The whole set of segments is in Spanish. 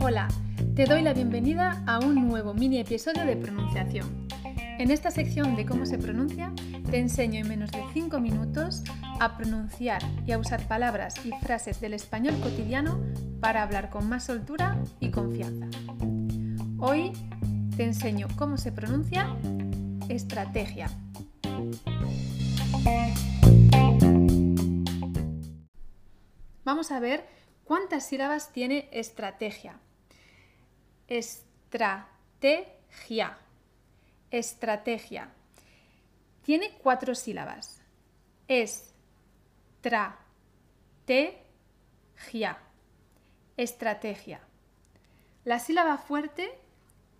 Hola, te doy la bienvenida a un nuevo mini episodio de pronunciación. En esta sección de cómo se pronuncia, te enseño en menos de 5 minutos a pronunciar y a usar palabras y frases del español cotidiano para hablar con más soltura y confianza. Hoy te enseño cómo se pronuncia estrategia. Vamos a ver cuántas sílabas tiene estrategia. Estrategia. Estrategia. Tiene cuatro sílabas. Es, tra, te, gia. Estrategia. La sílaba fuerte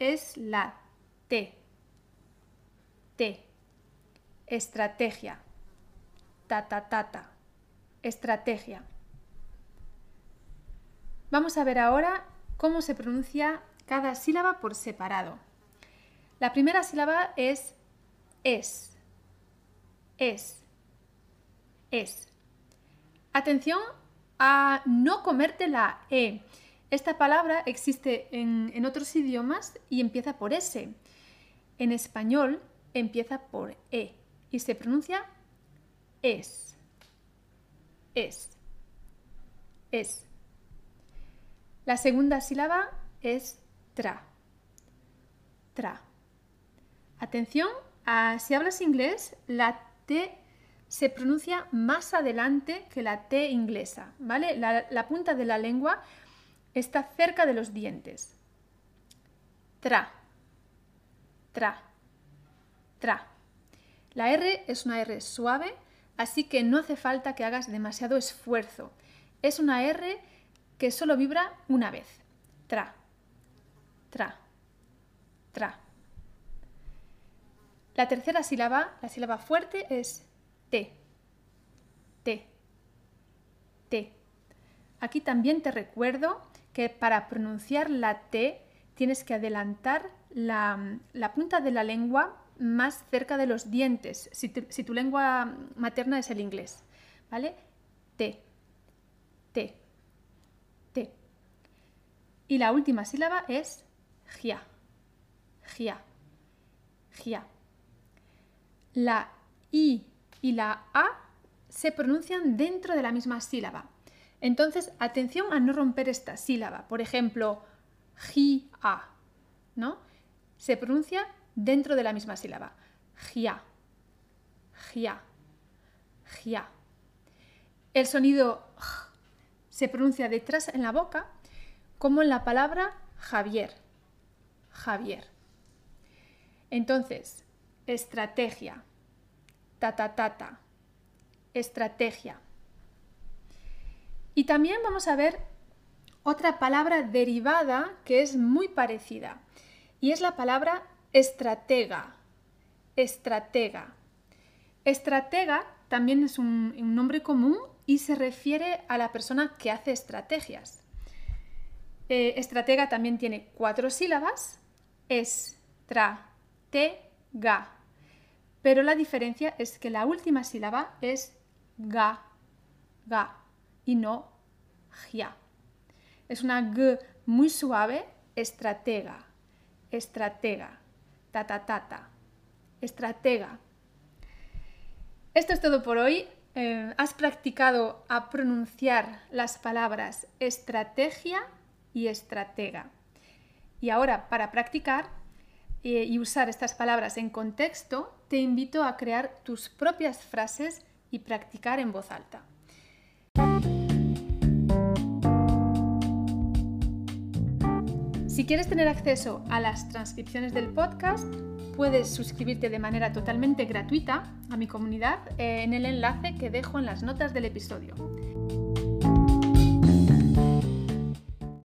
es la T. T. Estrategia. Ta, ta. Estrategia. Vamos a ver ahora cómo se pronuncia cada sílaba por separado. La primera sílaba es es. Es. Es. Atención a no comerte la E. Esta palabra existe en, en, otros idiomas y empieza por S. En español empieza por E y se pronuncia es. Es. Es. La segunda sílaba es tra. Tra. Atención, si hablas inglés, la T se pronuncia más adelante que la T inglesa, ¿vale? La, la punta de la lengua está cerca de los dientes. Tra. Tra. Tra. La R es una R suave, así que no hace falta que hagas demasiado esfuerzo. Es una R que solo vibra una vez. Tra, tra, tra. La tercera sílaba, la sílaba fuerte, es T, T, T. Aquí también te recuerdo que para pronunciar la T tienes que adelantar la, punta de la lengua más cerca de los dientes, si tu, lengua materna es el inglés. ¿Vale? T, T. Y la última sílaba es gia. Gia. Gia. La I y la A se pronuncian dentro de la misma sílaba. Entonces, atención a no romper esta sílaba. Por ejemplo, gia, ¿no? Se pronuncia dentro de la misma sílaba. Gia. Gia. Gia. El sonido j se pronuncia detrás en la boca como en la palabra Javier. Javier. Entonces, estrategia. Tata tata. Estrategia. Y también vamos a ver otra palabra derivada que es muy parecida. Y es la palabra estratega. Estratega. Estratega también es un nombre común y se refiere a la persona que hace estrategias. Eh, estratega también tiene cuatro sílabas, es, tra, te, ga. Pero la diferencia es que la última sílaba es ga, ga y no gia. Es una g muy suave, estratega, estratega, ta ta ta ta, estratega. Esto es todo por hoy. Eh, has practicado a pronunciar las palabras estrategia y estratega. Y ahora, para practicar eh, y usar estas palabras en contexto, te invito a crear tus propias frases y practicar en voz alta. Si quieres tener acceso a las transcripciones del podcast, puedes suscribirte de manera totalmente gratuita a mi comunidad eh, en el enlace que dejo en las notas del episodio.